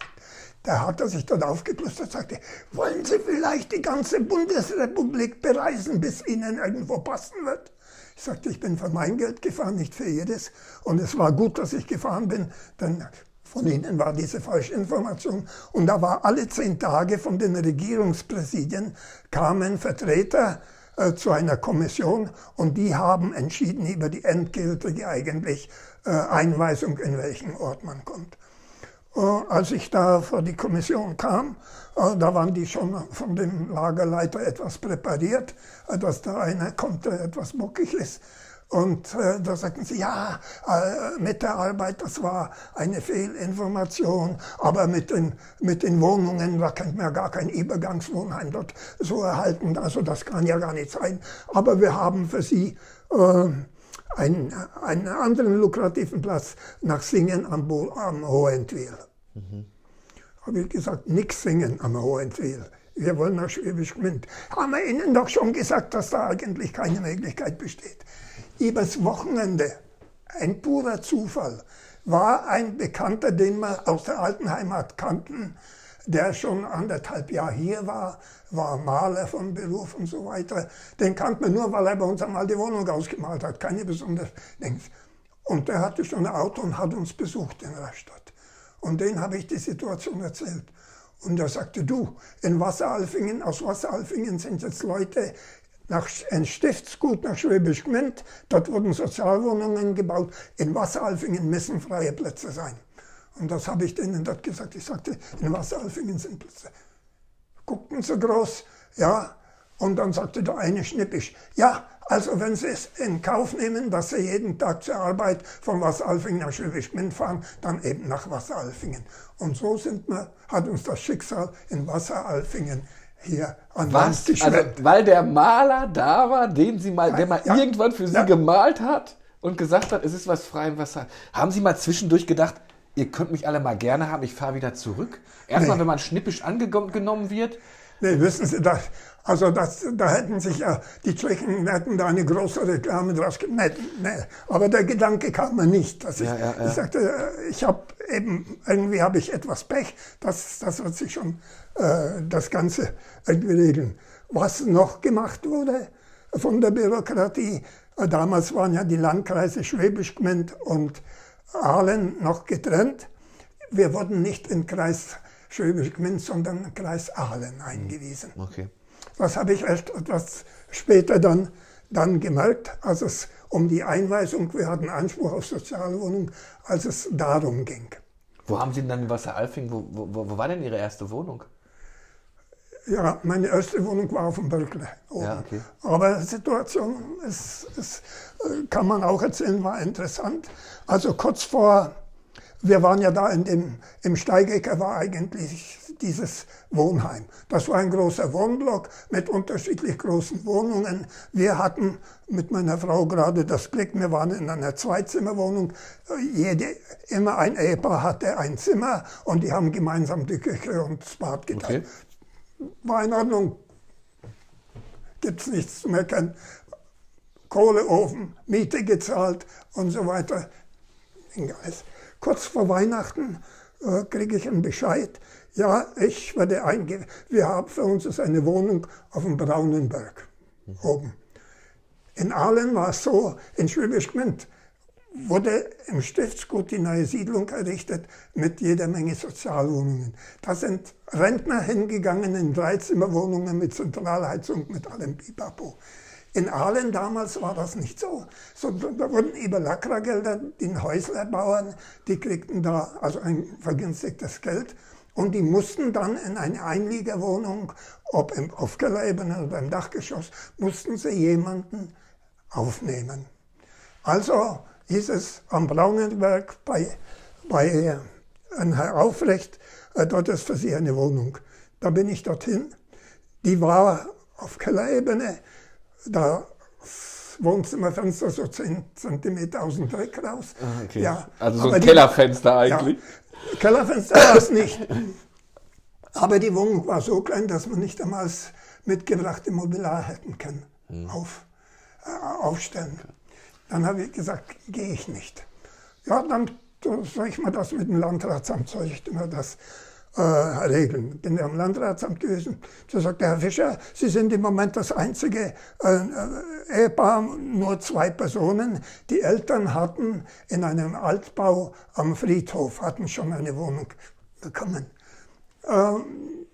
Da hat er sich dann aufgeplustert und sagte, wollen Sie vielleicht die ganze Bundesrepublik bereisen, bis Ihnen irgendwo passen wird? Ich sagte, ich bin für mein Geld gefahren, nicht für jedes. Und es war gut, dass ich gefahren bin, denn von Ihnen war diese falsche Information. Und da war alle zehn Tage von den Regierungspräsidien kamen Vertreter äh, zu einer Kommission und die haben entschieden über die endgültige eigentlich Einweisung, in welchen Ort man kommt. Äh, als ich da vor die Kommission kam, äh, da waren die schon von dem Lagerleiter etwas präpariert, äh, dass da einer kommt, der etwas muckig ist. Und äh, da sagten sie, ja, äh, mit der Arbeit, das war eine Fehlinformation, aber mit den, mit den Wohnungen, da könnte man ja gar kein Übergangswohnheim dort so erhalten, also das kann ja gar nicht sein. Aber wir haben für sie äh, einen, einen anderen lukrativen Platz nach Singen am, Bo am Hohentwiel. Mhm. Habe ich gesagt, nichts singen am Hohentwiel. Wir wollen nach Schwäbisch Gmünd. Haben wir Ihnen doch schon gesagt, dass da eigentlich keine Möglichkeit besteht. Übers Wochenende, ein purer Zufall, war ein Bekannter, den wir aus der alten Heimat kannten, der schon anderthalb Jahre hier war, war Maler von Beruf und so weiter. Den kannte man nur, weil er bei uns einmal die Wohnung ausgemalt hat, keine besonders Dings. Und der hatte schon ein Auto und hat uns besucht in Rastatt. Und den habe ich die Situation erzählt. Und er sagte, du, in Wasseralfingen, aus Wasseralfingen sind jetzt Leute nach ein Stiftsgut nach Schwäbisch Gmünd, dort wurden Sozialwohnungen gebaut. In Wasseralfingen müssen freie Plätze sein. Und das habe ich denen dort gesagt. Ich sagte, in Wasseralfingen sind Plätze. Guckten so groß, ja. Und dann sagte der eine schnippisch, ja, also wenn Sie es in Kauf nehmen, dass Sie jeden Tag zur Arbeit von Wasseralfingen nach Schwäbisch fahren, dann eben nach Wasseralfingen. Und so sind wir, hat uns das Schicksal in Wasseralfingen hier an Was? Also, weil der Maler da war, den Sie mal, der mal ja, irgendwann für Sie ja. gemalt hat und gesagt hat, es ist was frei im Wasser. Haben Sie mal zwischendurch gedacht, ihr könnt mich alle mal gerne haben, ich fahre wieder zurück? Erstmal, nee. wenn man schnippisch angenommen wird. Nee, wissen Sie, das, also das, da hätten sich ja, die Tschechen hätten da eine große Reklame draus gemacht. Nee, nee, aber der Gedanke kam mir nicht. Dass ich, ja, ja. ich sagte, ich habe eben, irgendwie habe ich etwas Pech, das, das wird sich schon äh, das Ganze irgendwie regeln. Was noch gemacht wurde von der Bürokratie, äh, damals waren ja die Landkreise Schwäbisch Gmünd und Aalen noch getrennt. Wir wurden nicht in Kreis Schwäbisch Gmünd, sondern in Kreis Aalen eingewiesen. Okay. Das habe ich erst etwas später dann, dann gemerkt, als es um die Einweisung, wir hatten Anspruch auf Sozialwohnung, als es darum ging. Wo haben Sie denn dann in Wasseralfing, wo, wo, wo war denn Ihre erste Wohnung? Ja, meine erste Wohnung war auf dem Berkeley. Ja, okay. Aber die Situation ist, ist, äh, kann man auch erzählen, war interessant. Also kurz vor, wir waren ja da in dem, im Steigecker war eigentlich dieses Wohnheim. Das war ein großer Wohnblock mit unterschiedlich großen Wohnungen. Wir hatten mit meiner Frau gerade das Glück, wir waren in einer Zweizimmerwohnung. Jede, immer ein Ehepaar hatte ein Zimmer und die haben gemeinsam die Küche und das Bad geteilt. Okay war in Ordnung. Gibt es nichts zu meckern. Kohleofen, Miete gezahlt und so weiter. Kurz vor Weihnachten äh, kriege ich einen Bescheid. Ja, ich werde einge... Wir haben für uns ist eine Wohnung auf dem Braunenberg oben. In Aalen war es so, in Schwäbisch Gmünd wurde im Stiftsgut die neue Siedlung errichtet mit jeder Menge Sozialwohnungen. Da sind Rentner hingegangen in Dreizimmerwohnungen mit Zentralheizung, mit allem Bipapo. In Aalen damals war das nicht so. so da wurden über Lakragelder den Häuslerbauern, die kriegten da also ein vergünstigtes Geld und die mussten dann in eine Einliegerwohnung, ob im, auf Kellerebene oder im Dachgeschoss, mussten sie jemanden aufnehmen. Also hieß es am Braunenberg bei, bei ein Herr Aufrecht, äh, dort ist für sie eine Wohnung. Da bin ich dorthin. Die war auf Kellerebene, da Wohnzimmerfenster so 10 cm aus dem Dreck raus. Ah, okay. ja, also so ein Kellerfenster eigentlich. Ja, Kellerfenster war es nicht. Aber die Wohnung war so klein, dass man nicht einmal das mitgebrachte Mobiliar hätten können. Hm. Auf, äh, aufstellen. Okay. Dann habe ich gesagt, gehe ich nicht. Ja, dann soll ich mal das mit dem Landratsamt, soll ich immer das äh, regeln. Bin am Landratsamt gewesen. Da sagte Herr Fischer, Sie sind im Moment das einzige äh, äh, Ehepaar, nur zwei Personen. Die Eltern hatten in einem Altbau am Friedhof, hatten schon eine Wohnung bekommen. Ähm,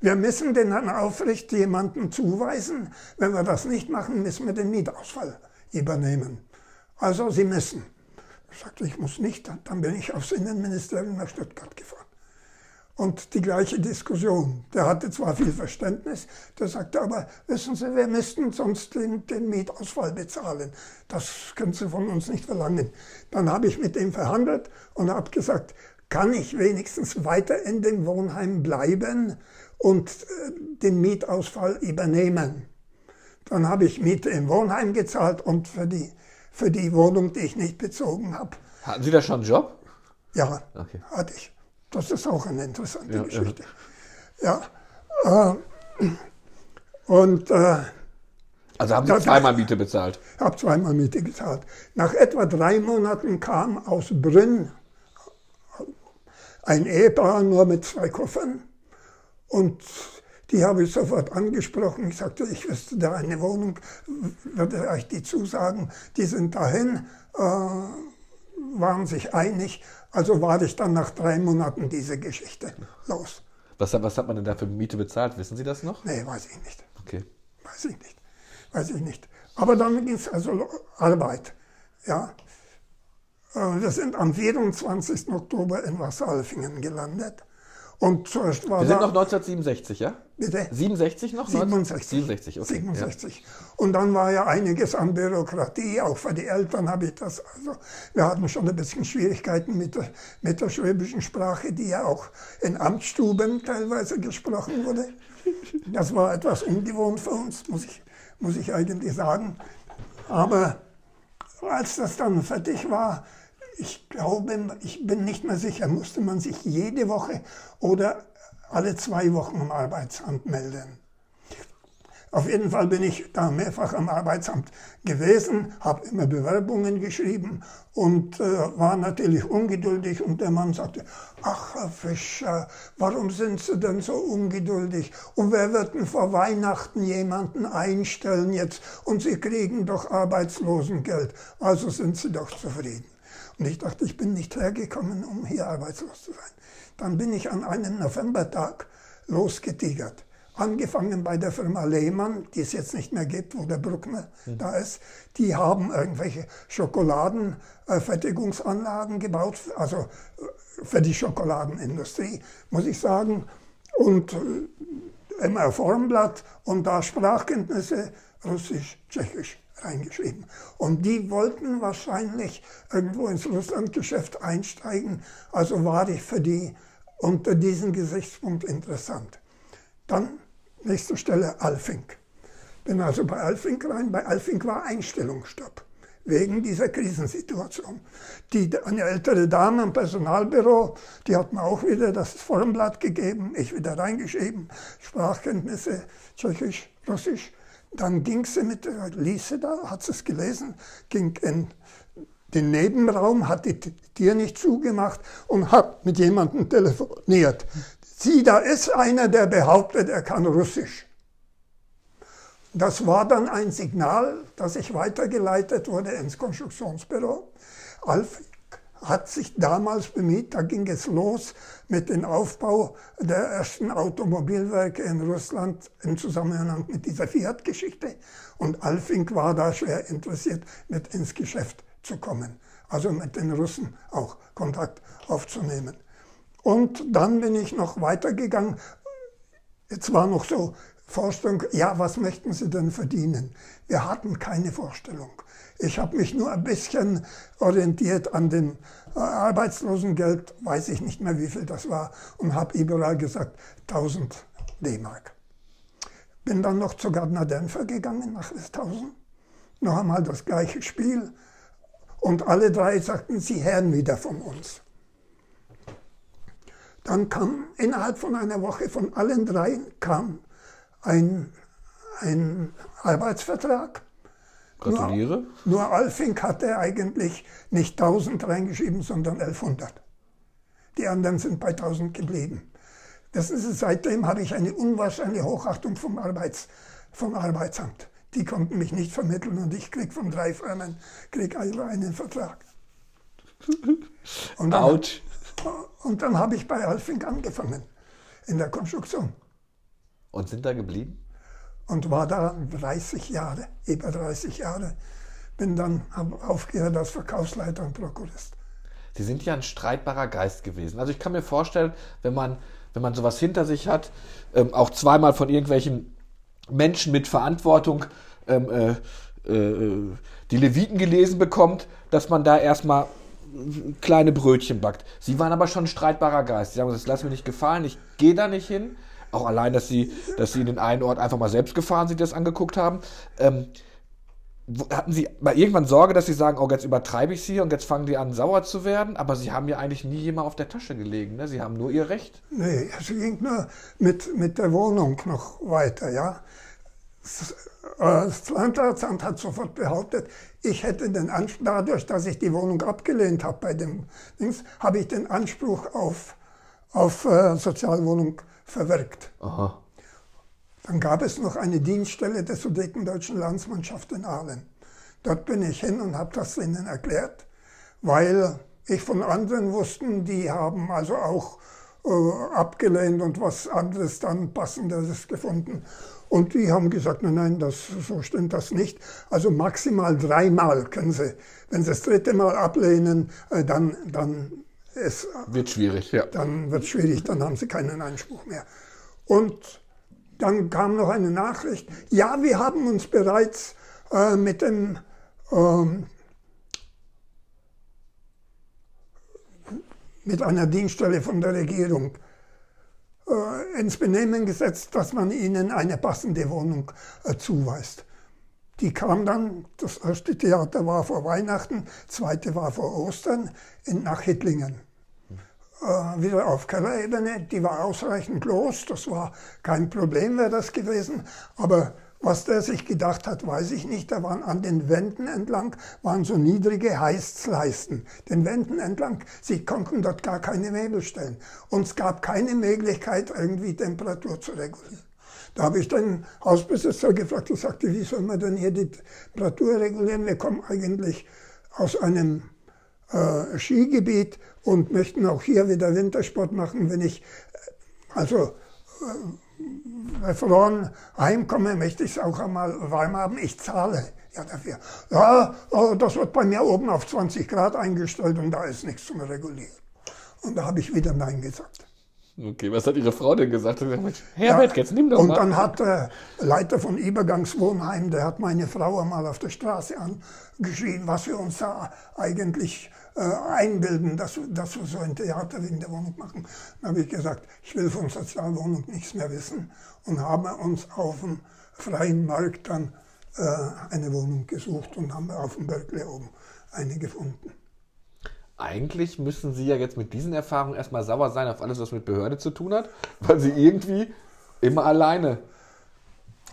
wir müssen den Herrn Aufrecht jemanden zuweisen. Wenn wir das nicht machen, müssen wir den Mietausfall übernehmen. Also Sie müssen. Ich sagte, ich muss nicht. Dann bin ich aufs Innenministerium nach Stuttgart gefahren. Und die gleiche Diskussion. Der hatte zwar viel Verständnis, der sagte aber, wissen Sie, wir müssten sonst den, den Mietausfall bezahlen. Das können Sie von uns nicht verlangen. Dann habe ich mit ihm verhandelt und habe gesagt, kann ich wenigstens weiter in dem Wohnheim bleiben und äh, den Mietausfall übernehmen. Dann habe ich Miete im Wohnheim gezahlt und für die für die Wohnung, die ich nicht bezogen habe. Hatten Sie da schon einen Job? Ja, okay. hatte ich. Das ist auch eine interessante ja, Geschichte. Ja. ja äh, und äh, also haben Sie zweimal Miete bezahlt? Ich habe zweimal Miete gezahlt. Nach etwa drei Monaten kam aus Brünn ein Ehepaar nur mit zwei Koffern und die habe ich sofort angesprochen. Ich sagte, ich wüsste da eine Wohnung, würde euch die zusagen. Die sind dahin, äh, waren sich einig. Also war ich dann nach drei Monaten diese Geschichte los. Was, was hat man denn da für Miete bezahlt? Wissen Sie das noch? Nee, weiß ich nicht. Okay. Weiß ich nicht. Weiß ich nicht. Aber dann ging es also Arbeit. Ja. Äh, wir sind am 24. Oktober in Wasseralfingen gelandet. Und war Wir sind noch 1967, ja? Bitte? 67 noch? 67. 67, okay. 67. Ja. Und dann war ja einiges an Bürokratie, auch für die Eltern habe ich das. Also wir hatten schon ein bisschen Schwierigkeiten mit der, mit der schwäbischen Sprache, die ja auch in Amtsstuben teilweise gesprochen wurde. Das war etwas ungewohnt für uns, muss ich, muss ich eigentlich sagen. Aber als das dann fertig war, ich glaube, ich bin nicht mehr sicher, musste man sich jede Woche oder alle zwei Wochen am Arbeitsamt melden. Auf jeden Fall bin ich da mehrfach am Arbeitsamt gewesen, habe immer Bewerbungen geschrieben und äh, war natürlich ungeduldig. Und der Mann sagte, ach Herr Fischer, warum sind Sie denn so ungeduldig? Und wer wird denn vor Weihnachten jemanden einstellen jetzt? Und Sie kriegen doch Arbeitslosengeld, also sind Sie doch zufrieden. Und ich dachte, ich bin nicht hergekommen, um hier arbeitslos zu sein. Dann bin ich an einem Novembertag losgetigert. Angefangen bei der Firma Lehmann, die es jetzt nicht mehr gibt, wo der Bruckner mhm. da ist. Die haben irgendwelche Schokoladenfertigungsanlagen gebaut, also äh, für die Schokoladenindustrie, muss ich sagen. Und äh, immer Formblatt und da Sprachkenntnisse, Russisch, Tschechisch reingeschrieben. Und die wollten wahrscheinlich irgendwo ins Russlandgeschäft einsteigen, also war ich für die unter diesem Gesichtspunkt interessant. Dann nächste Stelle Alfink. Bin also bei Alfink rein. Bei Alfink war Einstellungsstopp. wegen dieser Krisensituation. Die, eine ältere Dame im Personalbüro, die hat mir auch wieder das Formblatt gegeben, ich wieder reingeschrieben, Sprachkenntnisse, Tschechisch, Russisch. Dann ging sie mit der Lise da, hat sie es gelesen, ging in den Nebenraum, hat die Tür nicht zugemacht und hat mit jemandem telefoniert. Sie, da ist einer, der behauptet, er kann Russisch. Das war dann ein Signal, dass ich weitergeleitet wurde ins Konstruktionsbüro. Alf hat sich damals bemüht, da ging es los mit dem Aufbau der ersten Automobilwerke in Russland im Zusammenhang mit dieser Fiat-Geschichte. Und Alfink war da schwer interessiert, mit ins Geschäft zu kommen. Also mit den Russen auch Kontakt aufzunehmen. Und dann bin ich noch weitergegangen. Jetzt war noch so Vorstellung, ja, was möchten Sie denn verdienen? Wir hatten keine Vorstellung. Ich habe mich nur ein bisschen orientiert an dem äh, Arbeitslosengeld, weiß ich nicht mehr, wie viel das war, und habe überall gesagt 1000 D-Mark. Bin dann noch zu Gardner Dämpfer gegangen nach Westhausen. Noch einmal das gleiche Spiel. Und alle drei sagten, sie hören wieder von uns. Dann kam innerhalb von einer Woche von allen drei kam ein, ein Arbeitsvertrag. Gratuliere. Nur, nur Alfink hatte eigentlich nicht 1000 reingeschrieben, sondern 1100. Die anderen sind bei 1000 geblieben. Das ist, seitdem habe ich eine unwahrscheinliche Hochachtung vom, Arbeits, vom Arbeitsamt. Die konnten mich nicht vermitteln und ich kriege von drei Firmen krieg also einen Vertrag. Und dann, und dann habe ich bei Alfink angefangen in der Konstruktion. Und sind da geblieben? Und war da 30 Jahre, über 30 Jahre. Bin dann aufgehört als Verkaufsleiter und Prokurist. Sie sind ja ein streitbarer Geist gewesen. Also ich kann mir vorstellen, wenn man, wenn man sowas hinter sich hat, ähm, auch zweimal von irgendwelchen Menschen mit Verantwortung ähm, äh, äh, die Leviten gelesen bekommt, dass man da erstmal kleine Brötchen backt. Sie waren aber schon ein streitbarer Geist. Sie sagen, das lass mir nicht gefallen, ich gehe da nicht hin. Auch allein, dass sie, dass sie in den einen Ort einfach mal selbst gefahren sind, das angeguckt haben. Ähm, hatten Sie mal irgendwann Sorge, dass Sie sagen, oh, jetzt übertreibe ich Sie und jetzt fangen die an, sauer zu werden? Aber Sie haben ja eigentlich nie jemand auf der Tasche gelegen. Ne? Sie haben nur Ihr Recht. Nee, es ging nur mit, mit der Wohnung noch weiter. Ja? Das Landratsamt hat sofort behauptet, ich hätte den Anspruch, dadurch, dass ich die Wohnung abgelehnt habe bei dem Dings, habe ich den Anspruch auf, auf äh, Sozialwohnung verwirkt. Aha. Dann gab es noch eine Dienststelle der Sudetendeutschen Landsmannschaft in Aalen. Dort bin ich hin und habe das ihnen erklärt, weil ich von anderen wussten, die haben also auch äh, abgelehnt und was anderes dann passendes gefunden. Und die haben gesagt, nein, nein, das, so stimmt das nicht. Also maximal dreimal können sie. Wenn sie das dritte Mal ablehnen, äh, dann, dann es wird schwierig, ja. Dann wird es schwierig, dann haben sie keinen Einspruch mehr. Und dann kam noch eine Nachricht, ja, wir haben uns bereits äh, mit dem ähm, mit einer Dienststelle von der Regierung äh, ins Benehmen gesetzt, dass man ihnen eine passende Wohnung äh, zuweist. Die kam dann, das erste Theater war vor Weihnachten, zweite war vor Ostern in, nach Hittlingen wieder auf Kellerebene. Die war ausreichend groß, das war kein Problem, wäre das gewesen. Aber was der sich gedacht hat, weiß ich nicht. Da waren an den Wänden entlang waren so niedrige Heißleisten. Den Wänden entlang, sie konnten dort gar keine Möbel stellen. Und es gab keine Möglichkeit, irgendwie Temperatur zu regulieren. Da habe ich den Hausbesitzer gefragt und sagte, wie soll man denn hier die Temperatur regulieren? Wir kommen eigentlich aus einem äh, Skigebiet und möchten auch hier wieder Wintersport machen. Wenn ich also äh, verloren heimkomme, möchte ich es auch einmal warm haben. Ich zahle ja dafür. Ja, oh, das wird bei mir oben auf 20 Grad eingestellt und da ist nichts zum Regulieren. Und da habe ich wieder Nein gesagt. Okay, was hat Ihre Frau denn gesagt? Herbert, ja, jetzt nimm doch und mal. Und dann hat der Leiter von Übergangswohnheim, der hat meine Frau einmal auf der Straße angeschrien, was wir uns da eigentlich äh, einbilden, dass, dass wir so ein Theater in der Wohnung machen. Dann habe ich gesagt, ich will von Sozialwohnung nichts mehr wissen und haben uns auf dem freien Markt dann äh, eine Wohnung gesucht und haben auf dem Berkeley oben eine gefunden. Eigentlich müssen Sie ja jetzt mit diesen Erfahrungen erstmal sauer sein auf alles, was mit Behörde zu tun hat, weil Sie irgendwie immer alleine.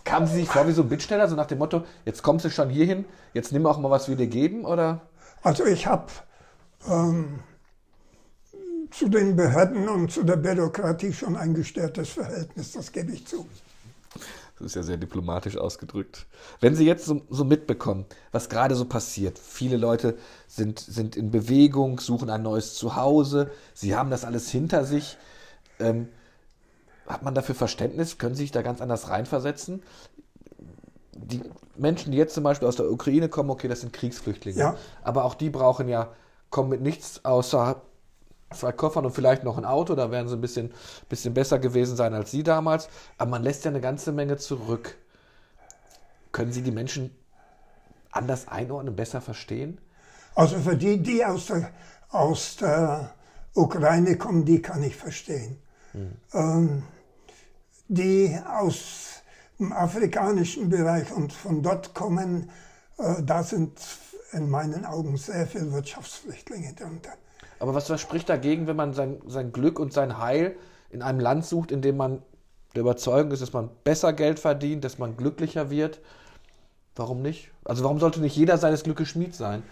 Kamen Sie sich vor wie so ein Bittsteller, so nach dem Motto, jetzt kommst du schon hierhin, jetzt nimm auch mal, was wir dir geben, oder? Also ich habe ähm, zu den Behörden und zu der Bürokratie schon ein gestörtes Verhältnis, das gebe ich zu. Das ist ja sehr diplomatisch ausgedrückt. Wenn Sie jetzt so, so, mitbekommen, was gerade so passiert, viele Leute sind, sind in Bewegung, suchen ein neues Zuhause, Sie haben das alles hinter sich. Ähm, hat man dafür Verständnis? Können Sie sich da ganz anders reinversetzen? Die Menschen, die jetzt zum Beispiel aus der Ukraine kommen, okay, das sind Kriegsflüchtlinge. Ja. Aber auch die brauchen ja, kommen mit nichts außer zwei Koffern und vielleicht noch ein Auto, da werden sie ein bisschen, bisschen besser gewesen sein als Sie damals. Aber man lässt ja eine ganze Menge zurück. Können Sie die Menschen anders einordnen, besser verstehen? Also für die, die aus der, aus der Ukraine kommen, die kann ich verstehen. Hm. Ähm, die aus dem afrikanischen Bereich und von dort kommen, äh, da sind in meinen Augen sehr viele Wirtschaftsflüchtlinge drunter. Aber was, was spricht dagegen, wenn man sein, sein Glück und sein Heil in einem Land sucht, in dem man der Überzeugung ist, dass man besser Geld verdient, dass man glücklicher wird? Warum nicht? Also warum sollte nicht jeder seines Glückes Schmied sein?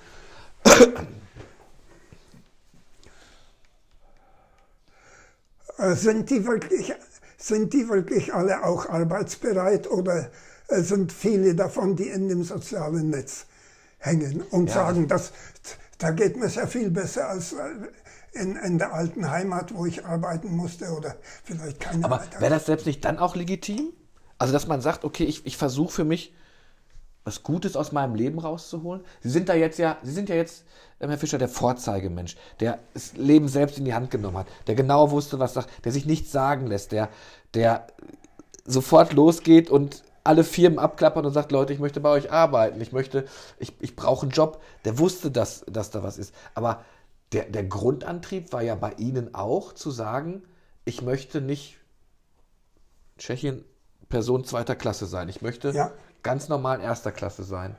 Äh, sind die wirklich, sind die wirklich alle auch arbeitsbereit oder äh, sind viele davon, die in dem sozialen Netz hängen und ja, sagen, dass da geht mir sehr viel besser als äh, in, in der alten Heimat, wo ich arbeiten musste oder vielleicht keine Aber wäre das selbst nicht dann auch legitim? Also, dass man sagt, okay, ich, ich versuche für mich was Gutes aus meinem Leben rauszuholen. Sie sind da jetzt ja, Sie sind ja jetzt, ähm, Herr Fischer, der Vorzeigemensch, der das Leben selbst in die Hand genommen hat, der genau wusste, was sagt, der sich nichts sagen lässt, der, der sofort losgeht und alle Firmen abklappern und sagt, Leute, ich möchte bei euch arbeiten, ich möchte, ich, ich brauche einen Job. Der wusste, dass, dass da was ist. Aber der, der Grundantrieb war ja bei Ihnen auch zu sagen, ich möchte nicht Tschechien Person zweiter Klasse sein. Ich möchte ja. ganz normal erster Klasse sein.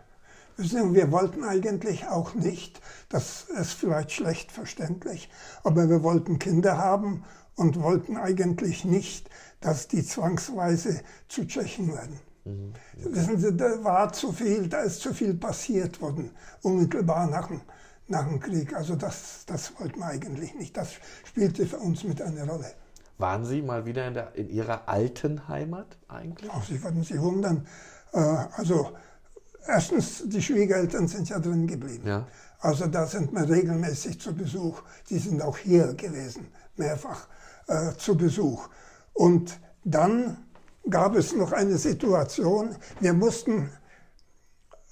Wir wollten eigentlich auch nicht, das ist vielleicht schlecht verständlich, aber wir wollten Kinder haben und wollten eigentlich nicht, dass die zwangsweise zu Tschechen werden. Mhm. Wissen Sie, da war zu viel, da ist zu viel passiert worden, unmittelbar nach dem, nach dem Krieg. Also das, das wollten wir eigentlich nicht. Das spielte für uns mit eine Rolle. Waren Sie mal wieder in, der, in Ihrer alten Heimat eigentlich? Ach, Sie würden sich wundern. Äh, also erstens, die Schwiegereltern sind ja drin geblieben. Ja. Also da sind wir regelmäßig zu Besuch. Die sind auch hier gewesen, mehrfach äh, zu Besuch. Und dann gab es noch eine Situation, wir mussten,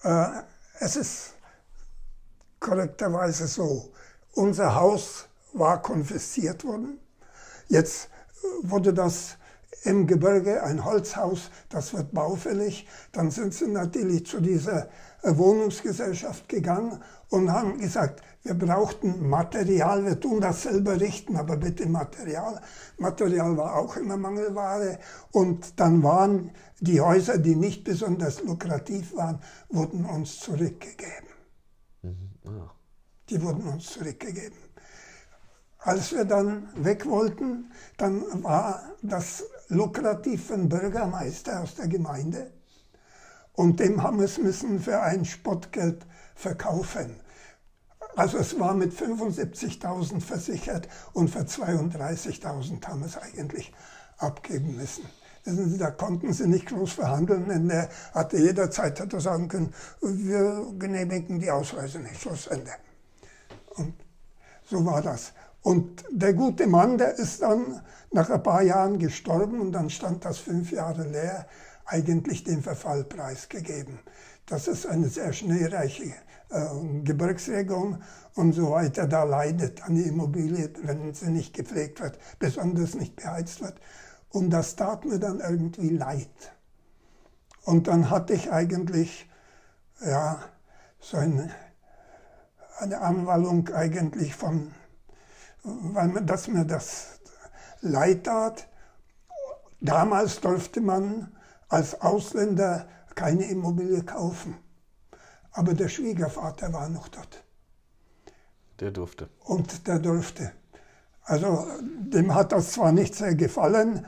äh, es ist korrekterweise so, unser Haus war konfisziert worden. Jetzt wurde das im Gebirge ein Holzhaus, das wird baufällig. Dann sind sie natürlich zu dieser Wohnungsgesellschaft gegangen und haben gesagt, wir brauchten Material, wir tun das selber richten, aber bitte Material. Material war auch immer Mangelware. Und dann waren die Häuser, die nicht besonders lukrativ waren, wurden uns zurückgegeben. Mhm. Ah. Die wurden uns zurückgegeben. Als wir dann weg wollten, dann war das lukrativ für einen Bürgermeister aus der Gemeinde. Und dem haben wir es müssen für ein Spottgeld verkaufen. Also es war mit 75.000 versichert und für 32.000 haben es eigentlich abgeben müssen. Sie, da konnten sie nicht groß verhandeln, denn er hatte jederzeit hätte sagen können, wir genehmigen die Ausreise nicht, Schluss, Ende. Und so war das. Und der gute Mann, der ist dann nach ein paar Jahren gestorben und dann stand das fünf Jahre leer, eigentlich den Verfall preisgegeben. Das ist eine sehr schneereiche Gebirgsregion und so weiter, da leidet eine Immobilie, wenn sie nicht gepflegt wird, besonders nicht beheizt wird. Und das tat mir dann irgendwie leid. Und dann hatte ich eigentlich, ja, so eine, eine Anwallung eigentlich von, weil mir, dass mir das leid tat. Damals durfte man als Ausländer keine Immobilie kaufen. Aber der Schwiegervater war noch dort. Der durfte. Und der durfte. Also dem hat das zwar nicht sehr gefallen,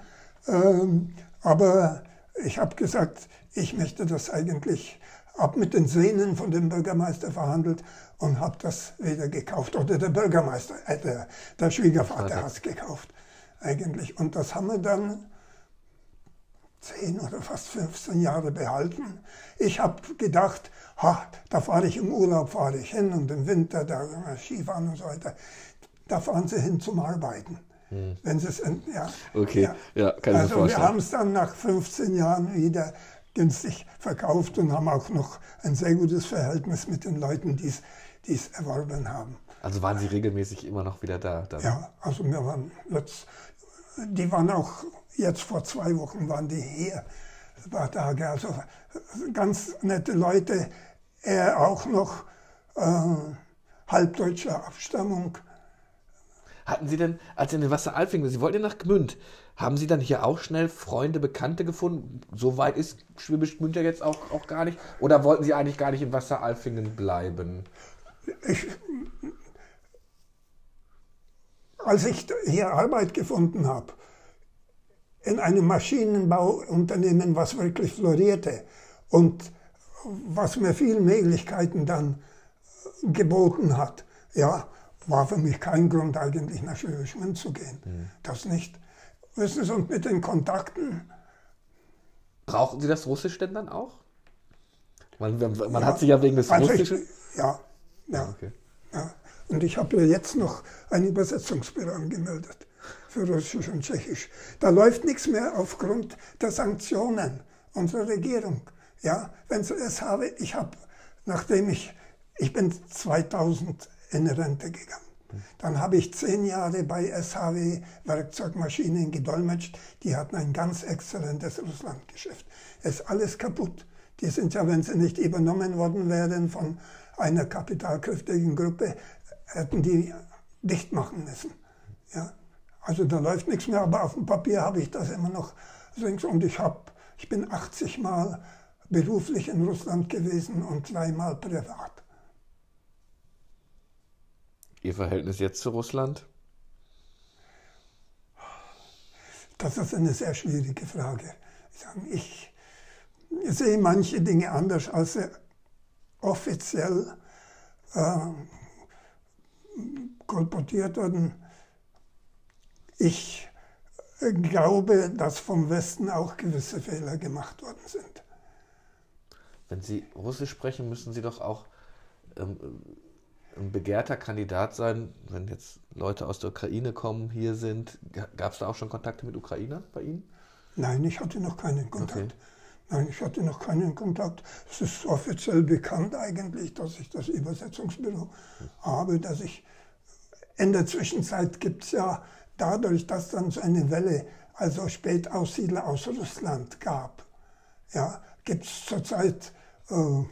ähm, aber ich habe gesagt, ich möchte das eigentlich, habe mit den Sehnen von dem Bürgermeister verhandelt und habe das wieder gekauft. Oder der Bürgermeister, äh, der, der Schwiegervater hat es gekauft eigentlich. Und das haben wir dann zehn oder fast 15 Jahre behalten. Ich habe gedacht, ha, da fahre ich im Urlaub, fahre ich hin und im Winter, da Skifahren und so weiter, da fahren sie hin zum Arbeiten. Hm. Wenn sie es, ja. Okay, ja, ja kann Also wir haben es dann nach 15 Jahren wieder günstig verkauft und haben auch noch ein sehr gutes Verhältnis mit den Leuten, die es erworben haben. Also waren Sie regelmäßig immer noch wieder da? Dann? Ja, also wir waren jetzt, die waren auch jetzt vor zwei Wochen waren die hier, Tage. Also ganz nette Leute, er auch noch äh, halbdeutscher Abstammung. Hatten Sie denn, als Sie in den Wasseralfingen, Sie wollten ja nach Gmünd, haben Sie dann hier auch schnell Freunde, Bekannte gefunden? So weit ist Schwäbisch Gmünd ja jetzt auch, auch gar nicht. Oder wollten Sie eigentlich gar nicht in Wasseralfingen bleiben? Ich, als ich hier Arbeit gefunden habe, in einem Maschinenbauunternehmen, was wirklich florierte und was mir viele Möglichkeiten dann geboten hat, ja, war für mich kein Grund eigentlich nach Gmünd zu gehen. Mhm. Das nicht. Wissen Sie, und mit den Kontakten. Brauchen Sie das Russisch denn dann auch? Man, man ja, hat sich ja wegen des also Russischen. Ich, ja, ja, ah, okay. ja. Und ich habe ja jetzt noch ein Übersetzungsbüro angemeldet für Russisch und Tschechisch. Da läuft nichts mehr aufgrund der Sanktionen unserer Regierung. Ja, wenn es habe, ich habe, nachdem ich, ich bin 2000 in Rente gegangen. Dann habe ich zehn Jahre bei SHW Werkzeugmaschinen gedolmetscht. Die hatten ein ganz exzellentes Russlandgeschäft. Es ist alles kaputt. Die sind ja, wenn sie nicht übernommen worden wären von einer kapitalkräftigen Gruppe, hätten die dicht machen müssen. Ja, also da läuft nichts mehr, aber auf dem Papier habe ich das immer noch. Und ich, hab, ich bin 80 Mal beruflich in Russland gewesen und dreimal privat. Ihr Verhältnis jetzt zu Russland? Das ist eine sehr schwierige Frage. Ich sehe manche Dinge anders, als sie offiziell äh, kolportiert wurden. Ich glaube, dass vom Westen auch gewisse Fehler gemacht worden sind. Wenn Sie Russisch sprechen, müssen Sie doch auch ähm, ein begehrter Kandidat sein, wenn jetzt Leute aus der Ukraine kommen, hier sind. Gab es da auch schon Kontakte mit Ukrainern bei Ihnen? Nein, ich hatte noch keinen Kontakt. Okay. Nein, ich hatte noch keinen Kontakt. Es ist offiziell bekannt eigentlich, dass ich das Übersetzungsbüro habe, dass ich in der Zwischenzeit gibt es ja dadurch, dass dann so eine Welle, also Spätaussiedler aus Russland gab, ja, gibt es zurzeit äh,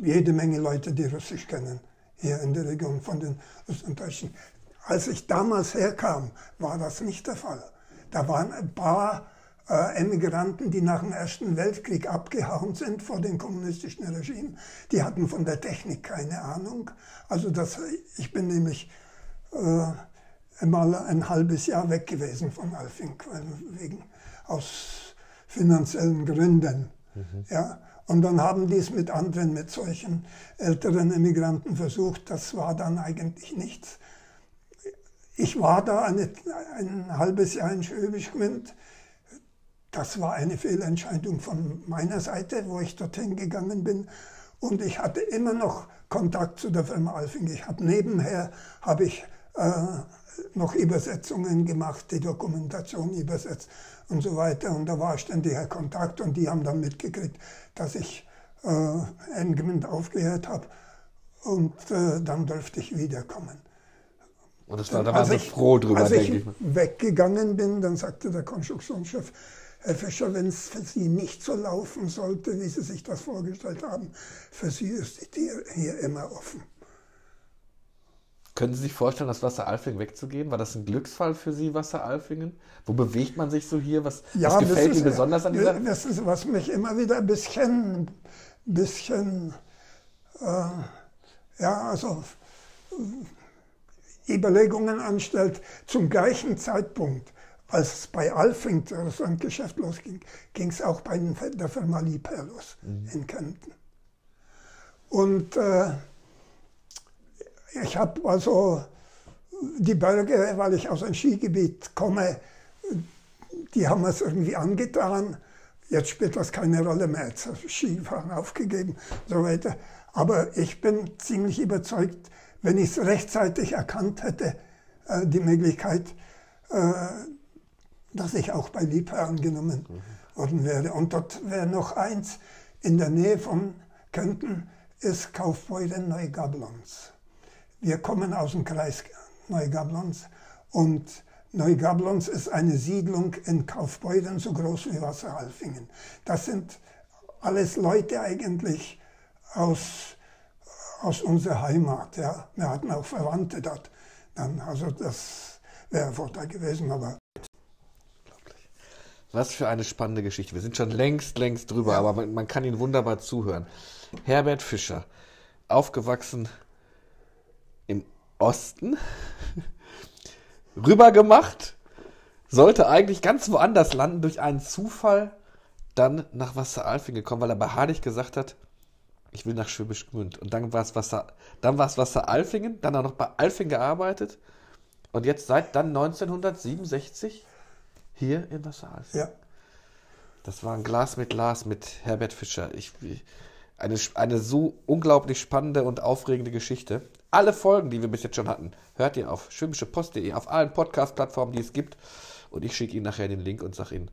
jede Menge Leute, die Russisch kennen, hier in der Region von den Russlanddeutschen. Als ich damals herkam, war das nicht der Fall. Da waren ein paar äh, Emigranten, die nach dem Ersten Weltkrieg abgehauen sind vor dem kommunistischen Regime. Die hatten von der Technik keine Ahnung. Also das, ich bin nämlich äh, mal ein halbes Jahr weg gewesen von Alfink, wegen, aus finanziellen Gründen. Mhm. Ja, und dann haben die es mit anderen, mit solchen älteren Emigranten versucht. Das war dann eigentlich nichts. Ich war da eine, ein halbes Jahr in Schwäbisch Gmünd. Das war eine Fehlentscheidung von meiner Seite, wo ich dorthin gegangen bin. Und ich hatte immer noch Kontakt zu der Firma Alfing. Ich habe nebenher habe ich äh, noch Übersetzungen gemacht, die Dokumentation übersetzt und so weiter. Und da war ständiger Kontakt und die haben dann mitgekriegt, dass ich äh, England aufgehört habe und äh, dann durfte ich wiederkommen. Und das war, da waren Sie froh drüber, als denke ich. Als ich weggegangen bin, dann sagte der Konstruktionschef, Herr Fischer, wenn es für Sie nicht so laufen sollte, wie Sie sich das vorgestellt haben, für Sie ist die Tür hier immer offen. Können Sie sich vorstellen, aus Wasseralfingen wegzugehen? War das ein Glücksfall für Sie, Wasseralfingen? Wo bewegt man sich so hier? Was, Ja, was gefällt das Ihnen besonders an dieser? Das ist, was mich immer wieder ein bisschen, bisschen äh, ja, also Überlegungen anstellt. Zum gleichen Zeitpunkt, als es bei Alfing das Geschäft losging, ging es auch bei der Firma Liebherr los in Kempten. Und äh, ich habe also die Berge, weil ich aus einem Skigebiet komme, die haben es irgendwie angetan. Jetzt spielt das keine Rolle mehr. Jetzt Skifahren aufgegeben und so weiter. Aber ich bin ziemlich überzeugt, wenn ich es rechtzeitig erkannt hätte, äh, die Möglichkeit, äh, dass ich auch bei Liebherr angenommen worden wäre. Und dort wäre noch eins, in der Nähe von Kempten ist Kaufbeuren Neugablons. Wir kommen aus dem Kreis Neugablons und Neugablons ist eine Siedlung in Kaufbeuren so groß wie Wasseralfingen. Das sind alles Leute eigentlich aus, aus unserer Heimat. Ja. Wir hatten auch Verwandte dort. Dann, also das wäre ein Vorteil gewesen, aber Was für eine spannende Geschichte. Wir sind schon längst, längst drüber, aber man, man kann Ihnen wunderbar zuhören. Herbert Fischer, aufgewachsen Osten, rübergemacht, sollte eigentlich ganz woanders landen, durch einen Zufall dann nach Wasseralfing gekommen, weil er bei Hardig gesagt hat, ich will nach Schwäbisch Gmünd. Und dann war es Wasser, dann war es Wasseralfingen, dann auch noch bei Alfing gearbeitet und jetzt seit dann 1967 hier in Wasseralfing. ja. Das war ein Glas mit Glas mit Herbert Fischer. Ich, eine, eine so unglaublich spannende und aufregende Geschichte. Alle Folgen, die wir bis jetzt schon hatten, hört ihr auf schwäbischepost.de, auf allen Podcast-Plattformen, die es gibt. Und ich schicke Ihnen nachher den Link und sage Ihnen,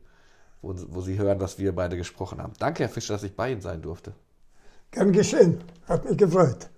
wo, wo Sie hören, was wir beide gesprochen haben. Danke, Herr Fischer, dass ich bei Ihnen sein durfte. Gern geschehen. Hat mich gefreut.